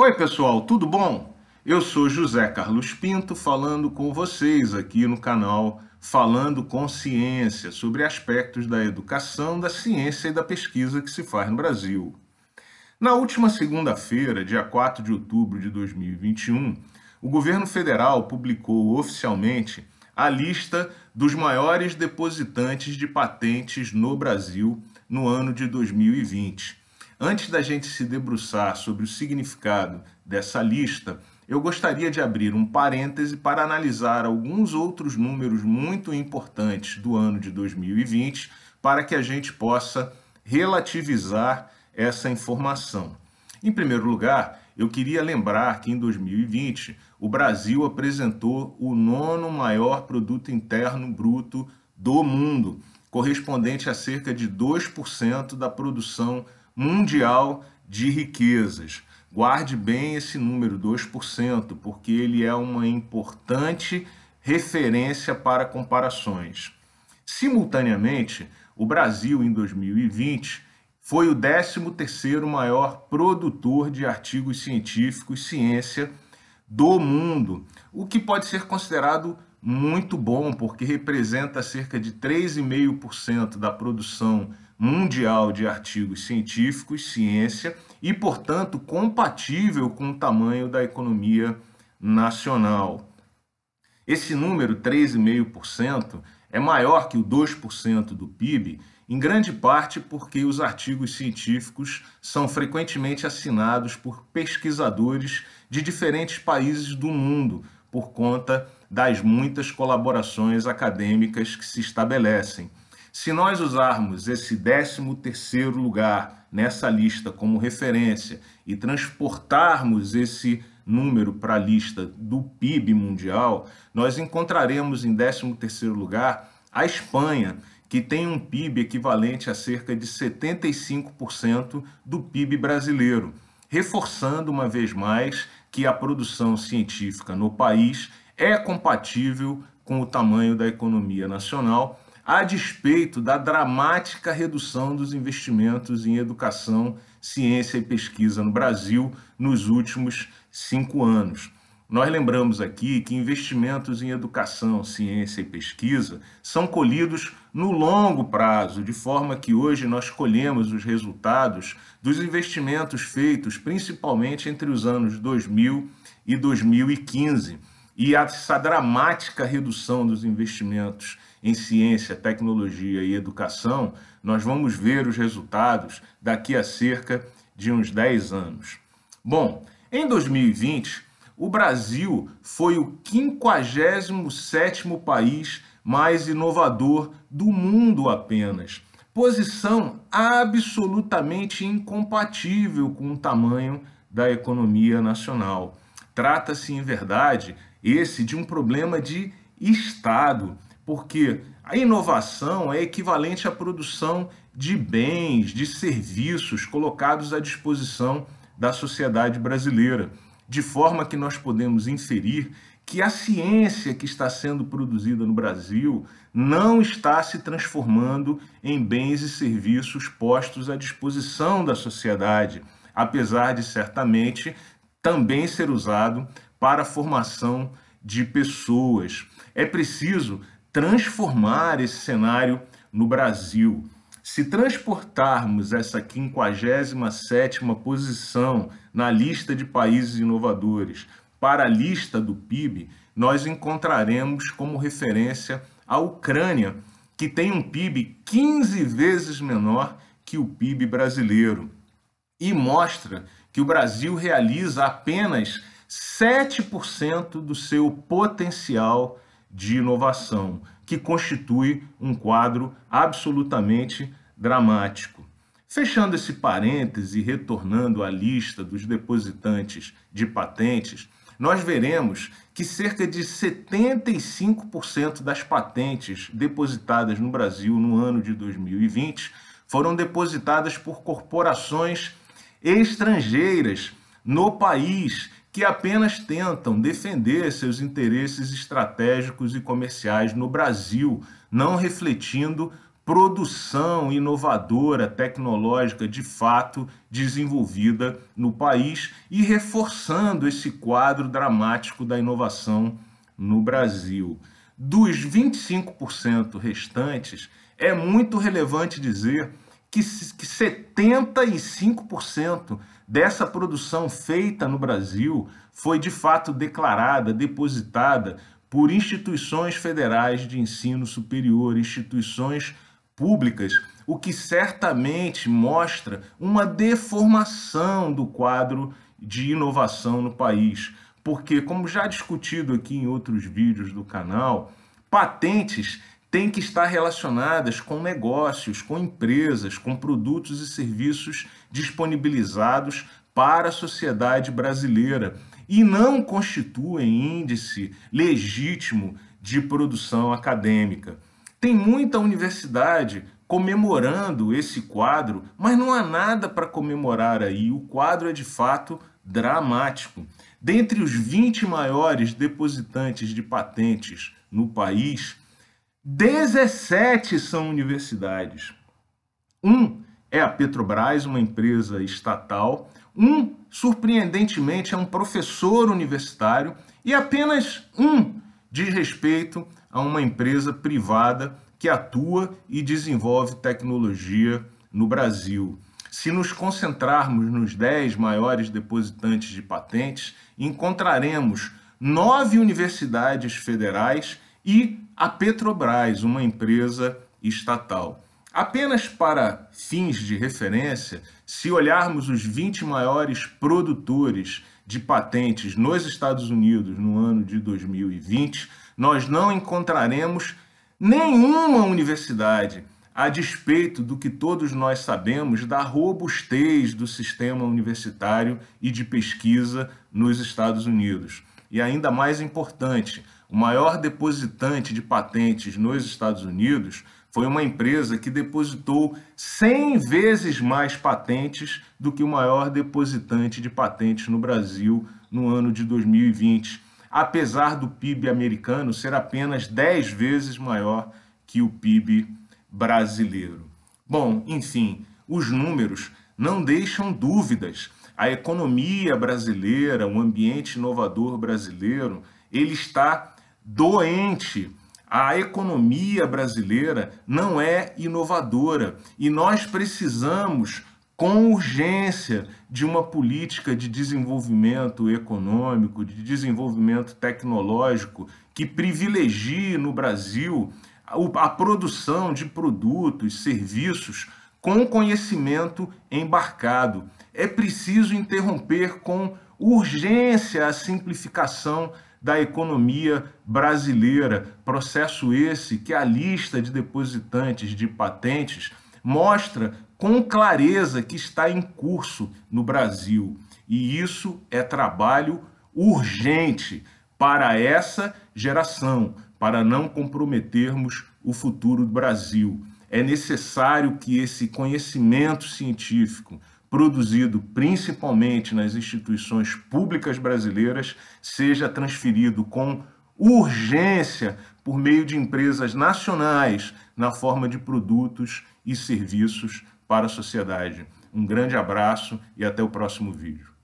Oi, pessoal, tudo bom? Eu sou José Carlos Pinto falando com vocês aqui no canal Falando com Ciência sobre aspectos da educação, da ciência e da pesquisa que se faz no Brasil. Na última segunda-feira, dia 4 de outubro de 2021, o governo federal publicou oficialmente a lista dos maiores depositantes de patentes no Brasil no ano de 2020. Antes da gente se debruçar sobre o significado dessa lista, eu gostaria de abrir um parêntese para analisar alguns outros números muito importantes do ano de 2020 para que a gente possa relativizar essa informação. Em primeiro lugar, eu queria lembrar que em 2020 o Brasil apresentou o nono maior produto interno bruto do mundo, correspondente a cerca de 2% da produção mundial de riquezas. Guarde bem esse número, 2%, porque ele é uma importante referência para comparações. Simultaneamente, o Brasil, em 2020, foi o 13º maior produtor de artigos científicos ciência do mundo, o que pode ser considerado muito bom, porque representa cerca de 3,5% da produção mundial de artigos científicos, ciência, e, portanto, compatível com o tamanho da economia nacional. Esse número, 3,5%, é maior que o 2% do PIB, em grande parte porque os artigos científicos são frequentemente assinados por pesquisadores de diferentes países do mundo, por conta das muitas colaborações acadêmicas que se estabelecem. Se nós usarmos esse 13º lugar nessa lista como referência e transportarmos esse número para a lista do PIB mundial, nós encontraremos em 13º lugar a Espanha, que tem um PIB equivalente a cerca de 75% do PIB brasileiro, reforçando uma vez mais que a produção científica no país é compatível com o tamanho da economia nacional a despeito da dramática redução dos investimentos em educação, ciência e pesquisa no Brasil nos últimos cinco anos. Nós lembramos aqui que investimentos em educação, ciência e pesquisa são colhidos no longo prazo, de forma que hoje nós colhemos os resultados dos investimentos feitos principalmente entre os anos 2000 e 2015. E essa dramática redução dos investimentos em ciência, tecnologia e educação, nós vamos ver os resultados daqui a cerca de uns 10 anos. Bom, em 2020, o Brasil foi o 57º país mais inovador do mundo apenas. Posição absolutamente incompatível com o tamanho da economia nacional. Trata-se, em verdade, esse de um problema de Estado porque a inovação é equivalente à produção de bens, de serviços colocados à disposição da sociedade brasileira, de forma que nós podemos inferir que a ciência que está sendo produzida no Brasil não está se transformando em bens e serviços postos à disposição da sociedade, apesar de certamente também ser usado para a formação de pessoas. É preciso transformar esse cenário no Brasil. Se transportarmos essa 57ª posição na lista de países inovadores para a lista do PIB, nós encontraremos como referência a Ucrânia, que tem um PIB 15 vezes menor que o PIB brasileiro. E mostra que o Brasil realiza apenas 7% do seu potencial de inovação, que constitui um quadro absolutamente dramático. Fechando esse parêntese e retornando à lista dos depositantes de patentes, nós veremos que cerca de 75% das patentes depositadas no Brasil no ano de 2020 foram depositadas por corporações estrangeiras no país que apenas tentam defender seus interesses estratégicos e comerciais no Brasil, não refletindo produção inovadora, tecnológica de fato desenvolvida no país e reforçando esse quadro dramático da inovação no Brasil. Dos 25% restantes, é muito relevante dizer que, que 75% dessa produção feita no Brasil foi de fato declarada, depositada por instituições federais de ensino superior, instituições públicas, o que certamente mostra uma deformação do quadro de inovação no país. Porque, como já discutido aqui em outros vídeos do canal, patentes têm que estar relacionadas com negócios, com empresas, com produtos e serviços disponibilizados para a sociedade brasileira e não constituem índice legítimo de produção acadêmica. Tem muita universidade comemorando esse quadro, mas não há nada para comemorar aí. O quadro é de fato dramático. Dentre os 20 maiores depositantes de patentes no país, 17 são universidades. Um é a Petrobras, uma empresa estatal. Um, surpreendentemente, é um professor universitário. E apenas um diz respeito a uma empresa privada que atua e desenvolve tecnologia no Brasil. Se nos concentrarmos nos 10 maiores depositantes de patentes, encontraremos nove universidades federais e a Petrobras, uma empresa estatal. Apenas para fins de referência, se olharmos os 20 maiores produtores de patentes nos Estados Unidos no ano de 2020, nós não encontraremos nenhuma universidade, a despeito do que todos nós sabemos da robustez do sistema universitário e de pesquisa nos Estados Unidos. E ainda mais importante, o maior depositante de patentes nos Estados Unidos foi uma empresa que depositou 100 vezes mais patentes do que o maior depositante de patentes no Brasil no ano de 2020 apesar do PIB americano ser apenas 10 vezes maior que o PIB brasileiro. Bom, enfim, os números não deixam dúvidas. A economia brasileira, o ambiente inovador brasileiro, ele está doente. A economia brasileira não é inovadora e nós precisamos com urgência de uma política de desenvolvimento econômico, de desenvolvimento tecnológico que privilegie no Brasil a produção de produtos, serviços com conhecimento embarcado. É preciso interromper com urgência a simplificação da economia brasileira, processo esse que a lista de depositantes de patentes mostra com clareza que está em curso no Brasil. E isso é trabalho urgente para essa geração, para não comprometermos o futuro do Brasil. É necessário que esse conhecimento científico, produzido principalmente nas instituições públicas brasileiras, seja transferido com urgência por meio de empresas nacionais na forma de produtos e serviços para a sociedade. Um grande abraço e até o próximo vídeo.